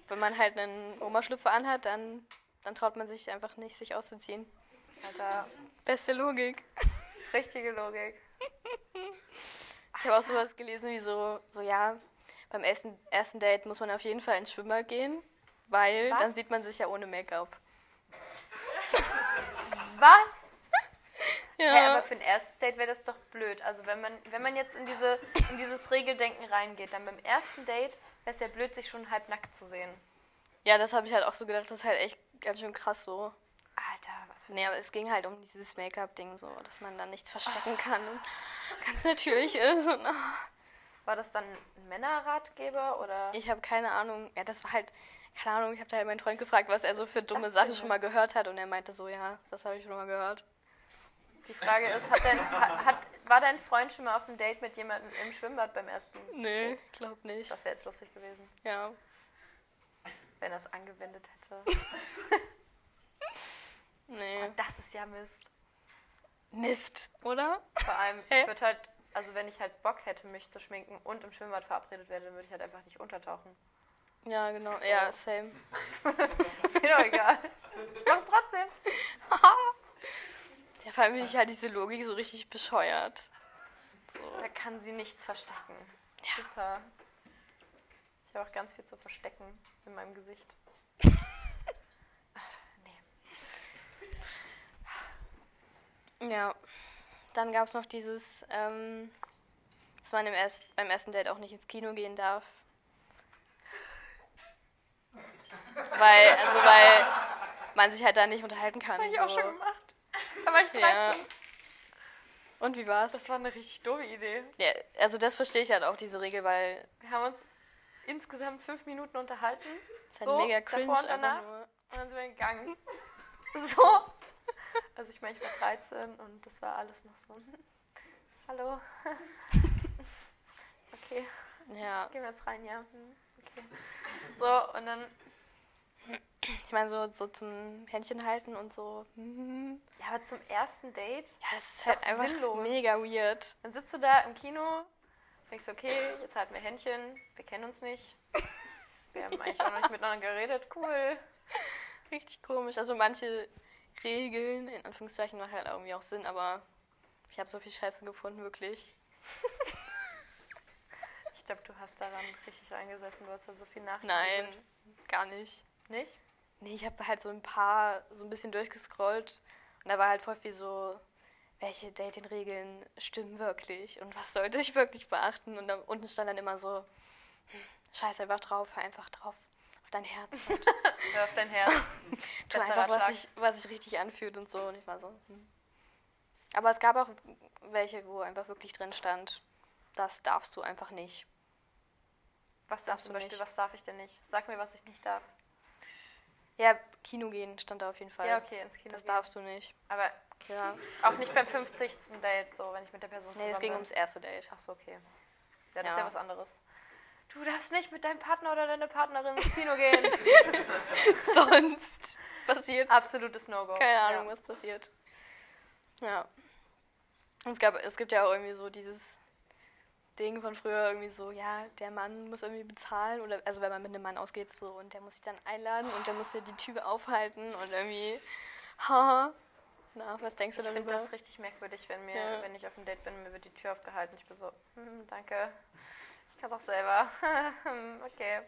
wenn man halt einen Oma-Schlüpfer anhat, dann, dann traut man sich einfach nicht, sich auszuziehen. Alter, Beste Logik. richtige Logik. Ich habe auch sowas gelesen wie so, so ja, beim ersten, ersten Date muss man auf jeden Fall ins Schwimmbad gehen, weil dann Was? sieht man sich ja ohne Make-up. Was? Ja. Hä, aber für ein erstes Date wäre das doch blöd. Also wenn man, wenn man jetzt in, diese, in dieses Regeldenken reingeht, dann beim ersten Date wäre es ja blöd, sich schon halb nackt zu sehen. ja, das habe ich halt auch so gedacht, das ist halt echt ganz schön krass so. Alter, was für Nee, aber es ging halt um dieses Make-up-Ding so, dass man dann nichts verstecken kann und ganz natürlich ist. Und, ah. War das dann ein Männerratgeber oder? Ich habe keine Ahnung. Ja, das war halt, keine Ahnung, ich habe da halt meinen Freund gefragt, was er so für dumme Sachen schon mal gehört hat. Und er meinte so, ja, das habe ich schon mal gehört. Die Frage ist, hat dein, ha- hat, war dein Freund schon mal auf einem Date mit jemandem im Schwimmbad beim ersten? Nee, glaub nicht. Das wäre jetzt lustig gewesen, Ja. wenn er es angewendet hätte. Nee. Das ist ja Mist. Mist, oder? Vor allem, Hä? ich würde halt, also wenn ich halt Bock hätte, mich zu schminken und im Schwimmbad verabredet werde, dann würde ich halt einfach nicht untertauchen. Ja, genau. Ja, same. Mir doch egal. Ich mach's trotzdem. Ja, vor allem finde ich halt diese Logik so richtig bescheuert. So. Da kann sie nichts verstecken. Super. Ich habe auch ganz viel zu verstecken in meinem Gesicht. Ach, nee. Ja. Dann gab es noch dieses, ähm, dass man im erst, beim ersten Date auch nicht ins Kino gehen darf. Weil, also weil man sich halt da nicht unterhalten kann. Das habe ich so. auch schon gemacht. Da war ich 13. Ja. Und wie war's? Das war eine richtig doofe Idee. ja, also das verstehe ich halt auch, diese Regel, weil Wir haben uns insgesamt fünf Minuten unterhalten. es ist halt So, mega cringe davor und danach. nur. Und dann sind wir gegangen. So. Also ich meine, ich war 13 und das war alles noch so. Hallo. Okay, Ja, gehen wir jetzt rein, ja. hm, Okay. So, und dann, ich meine so, so zum Händchen halten und so. mhm. ja, aber zum ersten Date, Ja, das ist halt einfach sinnlos. mega weird. dann sitzt du da im Kino, denkst, okay, jetzt halten wir Händchen, wir kennen uns nicht. Wir haben eigentlich auch noch nicht miteinander geredet, cool. Richtig komisch. Also manche Regeln, in Anführungszeichen, machen halt irgendwie auch Sinn, aber ich habe so viel Scheiße gefunden, wirklich. Ich glaube, du hast daran richtig eingesessen, du hast da so viel nachgedacht. Nein, gar nicht. Nicht? Nee, ich habe halt so ein paar, so ein bisschen durchgescrollt und da war halt voll viel so, welche Dating-Regeln stimmen wirklich und was sollte ich wirklich beachten? Und dann unten stand dann immer so, hm, scheiß einfach drauf, hör einfach drauf, auf dein Herz. Hör auf dein Herz. tu einfach, was sich, was sich richtig anfühlt und so. Und ich war so, hm. Aber es gab auch welche, wo einfach wirklich drin stand, das darfst du einfach nicht. Was darfst Darfst zum du Beispiel, nicht. was darf ich denn nicht? Sag mir, was ich nicht darf. Ja, Kino gehen stand da auf jeden Fall. Ja, okay, ins Kino. Das gehen. darfst du nicht. Aber Ja. auch nicht beim 50. Date, so, wenn ich mit der Person Nee, zusammen es ging bin. ums erste Date. Ach so, okay. Ja, das ist Ja. ja was anderes. Du darfst nicht mit deinem Partner oder deiner Partnerin ins Kino gehen. Sonst passiert Absolutes No-Go. keine Ahnung, ja. was passiert. Ja. Und es, gab, es gibt ja auch irgendwie so dieses Ding von früher, irgendwie so, ja, der Mann muss irgendwie bezahlen. Oder also wenn man mit einem Mann ausgeht, so, und der muss sich dann einladen und der muss dir die Tür aufhalten und irgendwie. Ha. Na, was denkst du Ich finde darüber? das richtig merkwürdig, wenn, mir, Ja. wenn ich auf dem Date bin, mir wird die Tür aufgehalten. Ich bin so, hm, danke. Ich kann auch selber. okay.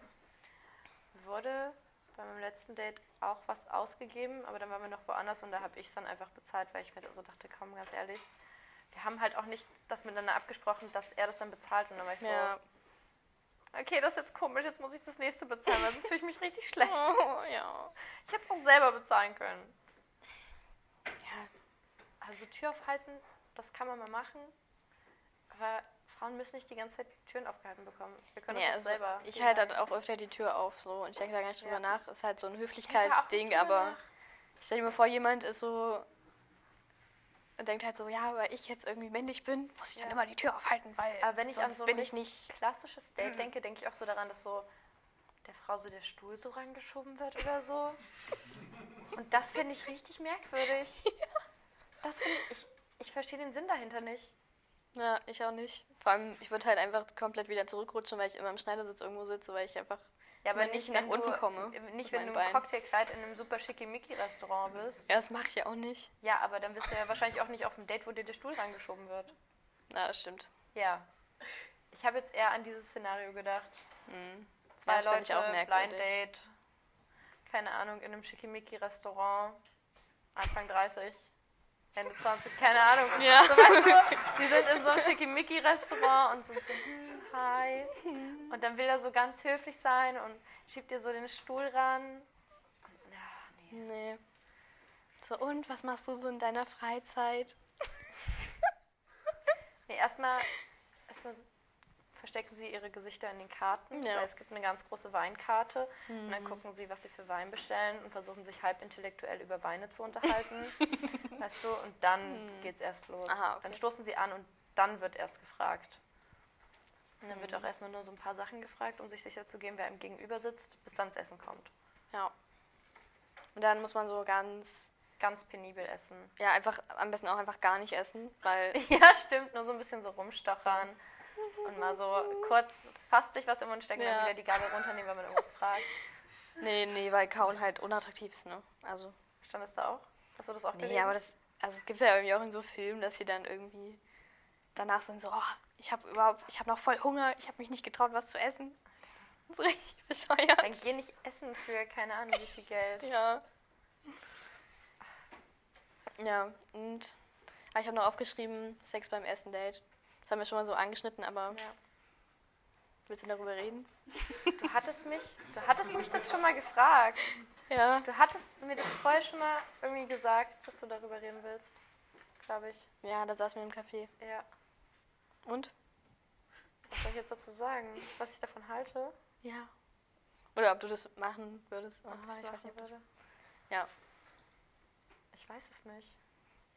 Wurde bei meinem letzten Date auch was ausgegeben, aber dann waren wir noch woanders und da habe ich es dann einfach bezahlt, weil ich mir so dachte, komm, ganz ehrlich. Wir haben halt auch nicht das miteinander abgesprochen, dass er das dann bezahlt und dann war ich ja. so, okay, das ist jetzt komisch, jetzt muss ich das nächste bezahlen, weil sonst fühle ich mich richtig schlecht. Oh, ja. Ich hätte es auch selber bezahlen können. Ja, Also Tür aufhalten, das kann man mal machen. Aber Frauen müssen nicht die ganze Zeit Türen aufgehalten bekommen. Wir können Nee, das also selber. ich halte halt auch öfter die Tür auf so und ich denke da gar nicht drüber Ja. nach. Ist halt so ein Ich Höflichkeitsding, aber nach. stell dir mal vor, jemand ist so und denkt halt so, ja, weil ich jetzt irgendwie männlich bin, muss ich dann Ja. immer die Tür aufhalten, weil Aber wenn ich an sonst so ein bin ich nicht. klassisches Date Mhm. denke, denke ich auch so daran, dass so der Frau so der Stuhl so rangeschoben wird oder so. Und das finde ich richtig merkwürdig. Das finde ich, ich, ich verstehe den Sinn dahinter nicht. Ja, ich auch nicht. Vor allem, ich würde halt einfach komplett wieder zurückrutschen, weil ich immer im Schneidersitz irgendwo sitze, weil ich einfach Ja, aber Wenn nicht, ich nach wenn unten du, komme Nicht, mit wenn du im. Cocktailkleid in einem super schickimicki-Restaurant bist. Ja, das mache ich ja auch nicht. Ja, aber dann bist du ja wahrscheinlich auch nicht auf dem Date, wo dir der Stuhl rangeschoben wird. Ja, das stimmt. Ja. Ich habe jetzt eher an dieses Szenario gedacht. Hm. Zwei fänd Leute, ich auch Blind. Date, keine Ahnung, in einem Schickimicki-Restaurant, Anfang 30, Ende 20, keine Ahnung. Ja. So, weißt du, die sind in so einem Schickimicki-Restaurant und sind so, hm, hi. Und dann will er so ganz höflich sein und schiebt dir so den Stuhl ran. Und, ja, nee. Nee. So, und was machst du so in deiner Freizeit? Nee, erstmal, erstmal verstecken sie ihre Gesichter in den Karten. Ja. Weil es gibt eine ganz große Weinkarte. Und Mhm. dann gucken sie, was sie für Wein bestellen und versuchen sich halb intellektuell über Weine zu unterhalten. weißt du? Und dann geht's erst los. Mhm. Aha, okay. Dann stoßen sie an und dann wird erst gefragt. Und dann Mhm. wird auch erstmal nur so ein paar Sachen gefragt, um sich sicher zu geben, wer ihm gegenüber sitzt, bis dann das Essen kommt. Ja. Und dann muss man so ganz, Ganz penibel essen. ja, einfach am besten auch einfach gar nicht essen, weil Ja, stimmt. Nur so ein bisschen so rumstochern. Und mal so kurz fast sich was im Mund stecken, Ja. dann wieder die Gabel runternehmen, wenn man irgendwas fragt. nee, nee, weil kauen halt unattraktiv ist, ne? Also, Stand es da auch? Hast du das auch nee, gelesen? aber das also es gibt ja irgendwie auch in so Filmen, dass sie dann irgendwie danach sind so, oh, ich habe überhaupt, ich habe noch voll Hunger, ich habe mich nicht getraut, was zu essen. So richtig bescheuert. Dann geh nicht essen für keine Ahnung wie viel Geld. Ja. Ja, und ah, ich habe noch aufgeschrieben, Sex beim ersten Date. Das haben wir schon mal so angeschnitten, aber Ja. willst du darüber reden? Du hattest mich, du hattest mich das schon mal gefragt. Ja. Du hattest mir das vorher schon mal irgendwie gesagt, dass du darüber reden willst. Glaube ich. Ja, da saßen wir im Café. Ja. Und? Was soll ich jetzt dazu sagen? Was ich davon halte? Ja. Oder ob du das machen würdest. Aha, ich's ich weiß nicht, würde? Ja, Ich weiß es nicht.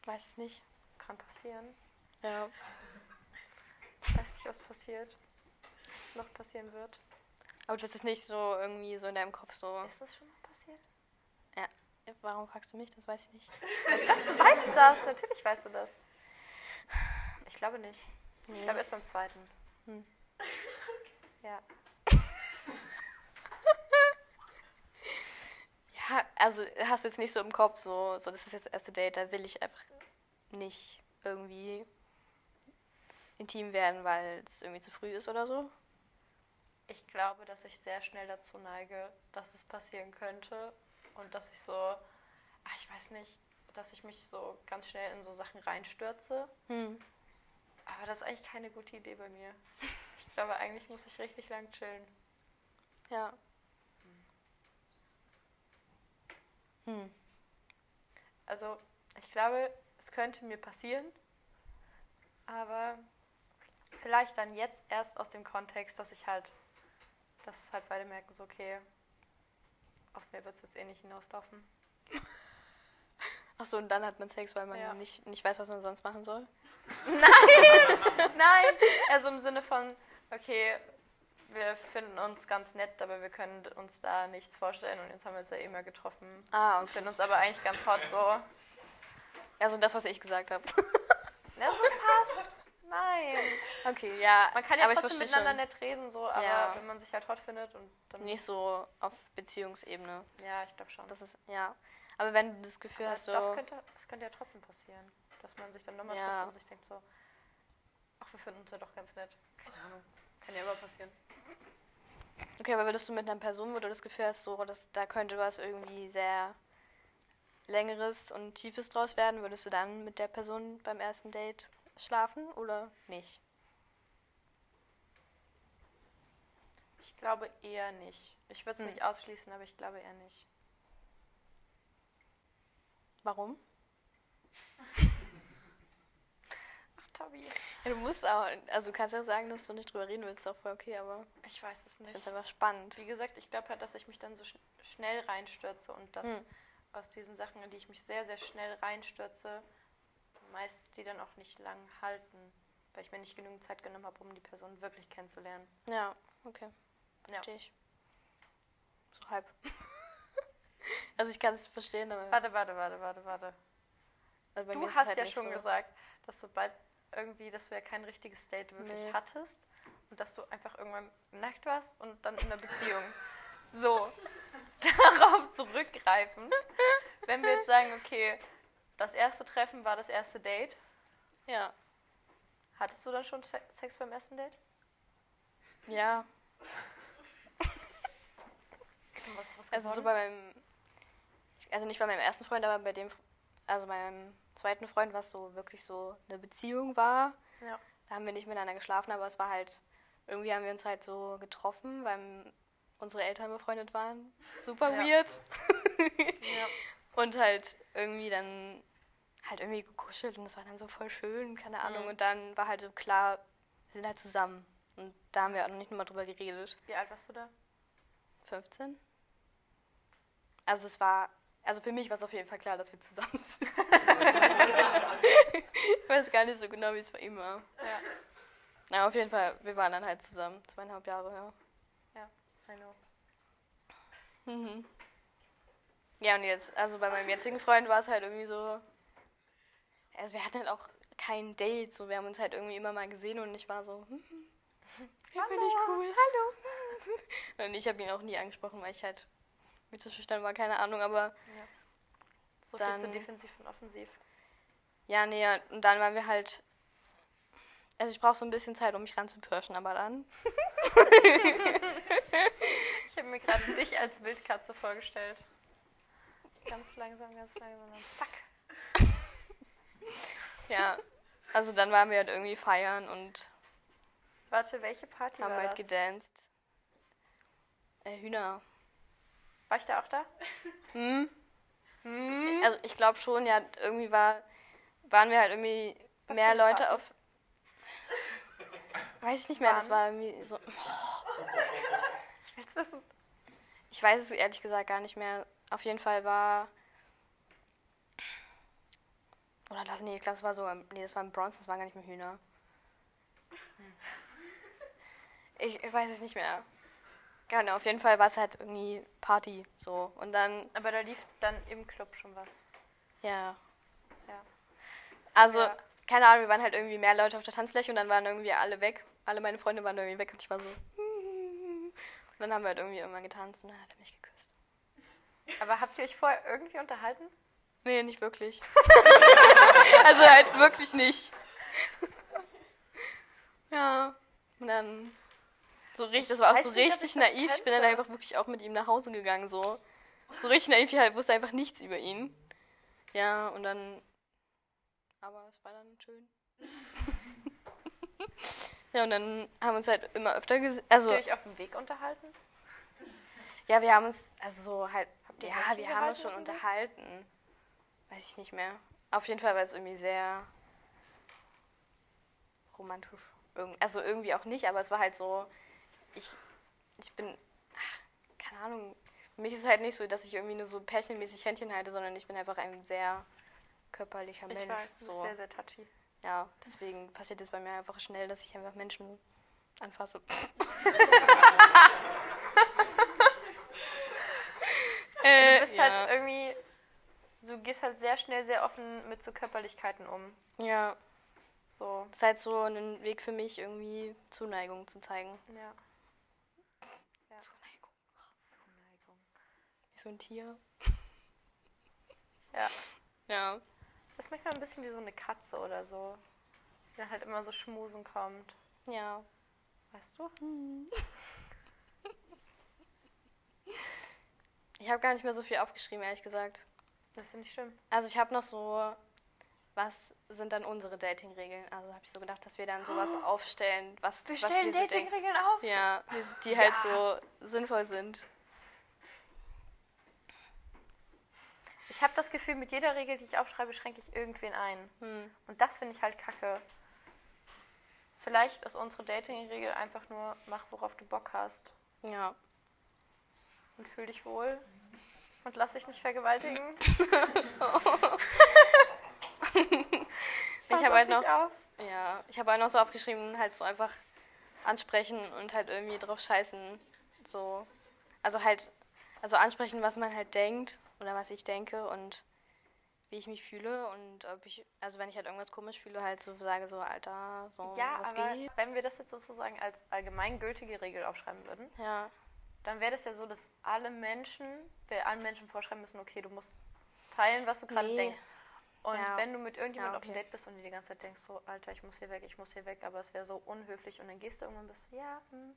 weiß es nicht. Kann passieren. Ja. Ich weiß nicht, was passiert. Was noch passieren wird. Aber du wirst es nicht so irgendwie so in deinem Kopf so. Ist das schon mal passiert? Ja. Warum fragst du mich? Das weiß ich nicht. Du weißt das, natürlich weißt du das. Ich glaube nicht. Ich Nee. glaube erst beim zweiten. Hm. Ja. Ja, also hast du jetzt nicht so im Kopf, so, so das ist jetzt das erste Date, da will ich einfach nicht irgendwie intim werden, weil es irgendwie zu früh ist oder so. Ich glaube, dass ich sehr schnell dazu neige, dass es passieren könnte. Und dass ich so, ach, ich weiß nicht, dass ich mich so ganz schnell in so Sachen reinstürze. Hm. Aber das ist eigentlich keine gute Idee bei mir. Ich glaube, eigentlich muss ich richtig lang chillen. Ja. Hm. Also, ich glaube, es könnte mir passieren. Aber vielleicht dann jetzt erst aus dem Kontext, dass ich halt, dass halt beide merken, so, okay, auf mir wird es jetzt eh nicht hinauslaufen. Achso, und dann hat man Sex, weil man Ja. nicht, nicht weiß, was man sonst machen soll. Nein, also im Sinne von, okay, wir finden uns ganz nett, aber wir können uns da nichts vorstellen und jetzt haben wir uns ja eh mal getroffen. Ah, okay. finden uns aber eigentlich ganz hot so. Also das, was ich gesagt habe. Na, so fast. Nein. okay, ja. Man kann ja trotzdem miteinander schon. nett reden, so, aber Ja. wenn man sich halt hot findet und dann. Nicht so auf Beziehungsebene. Ja, ich glaube schon. Das ist, ja. Aber wenn du das Gefühl Aber hast, so. das, könnte, das könnte ja trotzdem passieren. Dass man sich dann nochmal Ja. trifft und sich denkt so, ach, wir finden uns ja doch ganz nett. Keine Ahnung. Kann ja immer passieren. Okay, aber würdest du mit einer Person, wo du das Gefühl hast, so, dass da könnte was irgendwie sehr längeres und tiefes draus werden, würdest du dann mit der Person beim ersten Date schlafen oder nicht? Ich glaube eher nicht. Ich würde es Hm. nicht ausschließen, aber ich glaube eher nicht. Warum? Ach, Tobi. Ja, du musst auch, also du kannst ja sagen, dass du nicht drüber reden willst, ist auch voll okay, aber Ich weiß es ich finde nicht. es einfach spannend. Wie gesagt, ich glaube halt, dass ich mich dann so schn schnell reinstürze und dass Hm. aus diesen Sachen, in die ich mich sehr, sehr schnell reinstürze, meist die dann auch nicht lang halten, weil ich mir nicht genügend Zeit genommen habe, um die Person wirklich kennenzulernen. Ja, okay. Ja. Verstehe ich. So halb. also ich kann es verstehen, aber Warte, warte, warte, warte, warte. also Du hast halt ja schon so. gesagt, dass sobald irgendwie, dass du ja kein richtiges Date wirklich Nee. hattest und dass du einfach irgendwann nackt warst und dann in einer Beziehung. so, darauf zurückgreifen. Wenn wir jetzt sagen, okay, das erste Treffen war das erste Date, Ja. hattest du dann schon Se- Sex beim ersten Date? Ja. Also so bei meinem, also nicht bei meinem ersten Freund, aber bei dem, also bei meinem zweiten Freund, was so wirklich so eine Beziehung war. Ja. Da haben wir nicht miteinander geschlafen, aber es war halt, irgendwie haben wir uns halt so getroffen, weil unsere Eltern befreundet waren. Super Ja. weird. ja. Und halt irgendwie dann halt irgendwie gekuschelt und das war dann so voll schön, keine Ahnung. Mhm. Und dann war halt so klar, wir sind halt zusammen. Und da haben wir auch noch nicht mal drüber geredet. Wie alt warst du da? 15? Also es war, also für mich war es auf jeden Fall klar, dass wir zusammen sind. ich weiß gar nicht so genau, wie es bei ihm war. Ja. Na, auf jeden Fall, wir waren dann halt zusammen, zweieinhalb Jahre, ja. I know. Mhm. Ja, und jetzt, also bei meinem jetzigen Freund war es halt irgendwie so, also wir hatten halt auch kein Date, so wir haben uns halt irgendwie immer mal gesehen und ich war so, hm, hm, wie finde ich cool, hallo. Und ich habe ihn auch nie angesprochen, weil ich halt mir zu schüchtern war, keine Ahnung, aber So viel zu Dann- defensiv und offensiv. ja, nee, ja, und dann waren wir halt, also ich brauche so ein bisschen Zeit, um mich ranzupirschen, aber dann, Ich habe mir gerade dich als Wildkatze vorgestellt. Ganz langsam, ganz langsam. Dann zack. ja, also dann waren wir halt irgendwie feiern und Warte, welche Party haben war halt das? gedanced. Äh, Hühner. War ich da auch da? Hm? Hm? Also ich glaube schon, ja, irgendwie war, waren wir halt irgendwie Was mehr Leute Party? auf. Weiß ich nicht mehr, das Waren? war irgendwie so. Ich will's wissen. Ich weiß es ehrlich gesagt gar nicht mehr. Auf jeden Fall war. Oder das, nee, ich glaube, es war so. Nee, das war im Bronze, das waren gar nicht mehr Hühner. Ich, ich weiß es nicht mehr. Genau, auf jeden Fall war es halt irgendwie Party so. Und dann, Aber da lief dann im Club schon was. ja. Ja. Also, Ja. keine Ahnung, wir waren halt irgendwie mehr Leute auf der Tanzfläche und dann waren irgendwie alle weg. Alle meine Freunde waren irgendwie weg und ich war so. Und dann haben wir halt irgendwie irgendwann getanzt und dann hat er mich geküsst. Aber habt ihr euch vorher irgendwie unterhalten? Nee, nicht wirklich. also halt wirklich nicht. ja. Und dann so richtig, das war auch Weiß so nicht, richtig ich naiv. Ich bin dann einfach wirklich auch mit ihm nach Hause gegangen, so. So richtig naiv, ich halt wusste einfach nichts über ihn. Ja, und dann. Aber es war dann schön. ja, und dann haben wir uns halt immer öfter gesehen. Also, Habt ihr euch auf dem Weg unterhalten? ja, wir haben uns, also so halt, Habt ihr ja, wir haben uns schon unterhalten. Weiß ich nicht mehr. Auf jeden Fall war es irgendwie sehr romantisch. Also irgendwie auch nicht, aber es war halt so, ich, ich bin, ach, keine Ahnung, für mich ist es halt nicht so, dass ich irgendwie nur so pärchenmäßig Händchen halte, sondern ich bin einfach ein sehr körperlicher Ich Mensch. weiß, du bist so. sehr, sehr touchy. Ja, deswegen passiert es bei mir einfach schnell, dass ich einfach Menschen anfasse. Du äh, bist ja. halt irgendwie, du gehst halt sehr schnell, sehr offen mit so Körperlichkeiten um. ja, So, ist halt so ein Weg für mich, irgendwie Zuneigung zu zeigen. ja. Ja. Zuneigung. Zuneigung. Wie so ein Tier. Ja. Ja. Das ist manchmal ein bisschen wie so eine Katze oder so. Die dann halt immer so schmusen kommt. Ja. Weißt du? Ich habe gar nicht mehr so viel aufgeschrieben, ehrlich gesagt. Das ist ja nicht schlimm. Also ich habe noch so, was sind dann unsere Dating-Regeln? Also habe ich so gedacht, dass wir dann sowas aufstellen, was Wir was stellen denken. Dating-Regeln auf. Ja, die, die halt Ja. so sinnvoll sind. Ich habe das Gefühl, mit jeder Regel, die ich aufschreibe, schränke ich irgendwen ein. Hm. Und das finde ich halt kacke. Vielleicht ist unsere Dating-Regel einfach nur, mach, worauf du Bock hast. Ja. Und fühl dich wohl. Und lass dich nicht vergewaltigen. Ich habe halt noch, auf. ja, ich habe halt noch so aufgeschrieben, halt so einfach ansprechen und halt irgendwie drauf scheißen. So. Also halt, also ansprechen, was man halt denkt oder was ich denke und wie ich mich fühle und ob ich, also wenn ich halt irgendwas komisch fühle, halt so sage so, Alter, so, Ja, was aber geht? wenn wir das jetzt sozusagen als allgemeingültige Regel aufschreiben würden, Ja, dann wäre das ja so, dass alle Menschen, wir allen Menschen vorschreiben müssen, okay, du musst teilen, was du gerade Nee. denkst. Und Ja. wenn du mit irgendjemandem Ja, auf einem okay. Date bist und dir die ganze Zeit denkst, so, Alter, ich muss hier weg, ich muss hier weg, aber es wäre so unhöflich und dann gehst du irgendwann und bist so, ja, hm,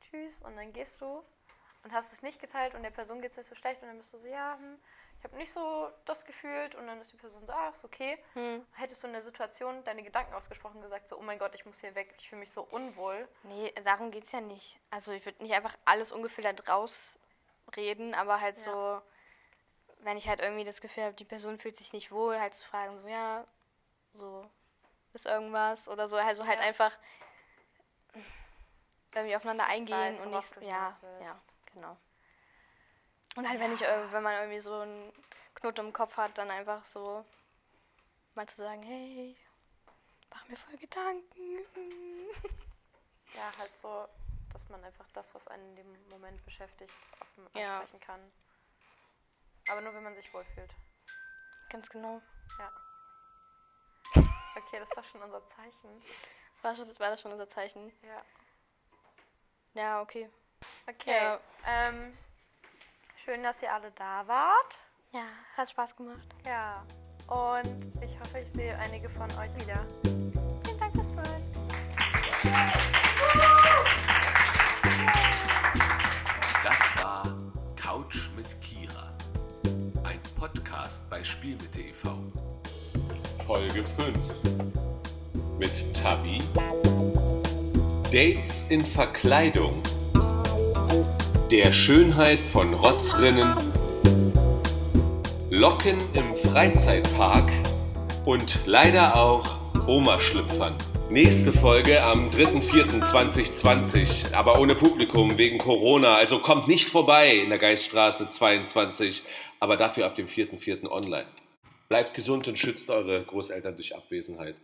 tschüss und dann gehst du und hast es nicht geteilt und der Person geht es nicht so schlecht und dann bist du so, ja, hm, ich habe nicht so das gefühlt und dann ist die Person so, ah, ist okay. hm. Hättest du in der Situation deine Gedanken ausgesprochen gesagt, so, oh mein Gott, ich muss hier weg, ich fühle mich so unwohl. Nee, darum geht's ja nicht. Also ich würde nicht einfach alles ungefiltert rausreden, aber halt Ja. so, wenn ich halt irgendwie das Gefühl habe, die Person fühlt sich nicht wohl, halt zu fragen, so ja, so, ist irgendwas oder so, also halt Ja. einfach irgendwie aufeinander eingehen weiß, und nicht, ja, ja, genau. Und halt, wenn ich, ir- wenn man irgendwie so einen Knoten im Kopf hat, dann einfach so mal zu sagen, hey, mach mir voll Gedanken. Ja, halt so, dass man einfach das, was einen in dem Moment beschäftigt, offen Ja. ansprechen kann. Aber nur, wenn man sich wohlfühlt. Ganz genau. Ja. Okay, das war schon unser Zeichen. War, schon, war das schon unser Zeichen? Ja. Ja, okay. Okay. Ja. Ähm, schön, dass ihr alle da wart. Ja, hat Spaß gemacht. Ja. Und ich hoffe, ich sehe einige von euch wieder. Vielen Dank fürs Zuhören. Das war Couch mit Kira. Ein Podcast bei Spielmitte e.V. Folge 5 mit Tabi. Dates in Verkleidung. Der Schönheit von Rotzrinnen. Locken im Freizeitpark. Und leider auch Oma-Schlüpfern. Nächste Folge am 3.4.2020, aber ohne Publikum wegen Corona. Also kommt nicht vorbei in der Geiststraße 22, aber dafür ab dem 4.4. online. Bleibt gesund und schützt eure Großeltern durch Abwesenheit.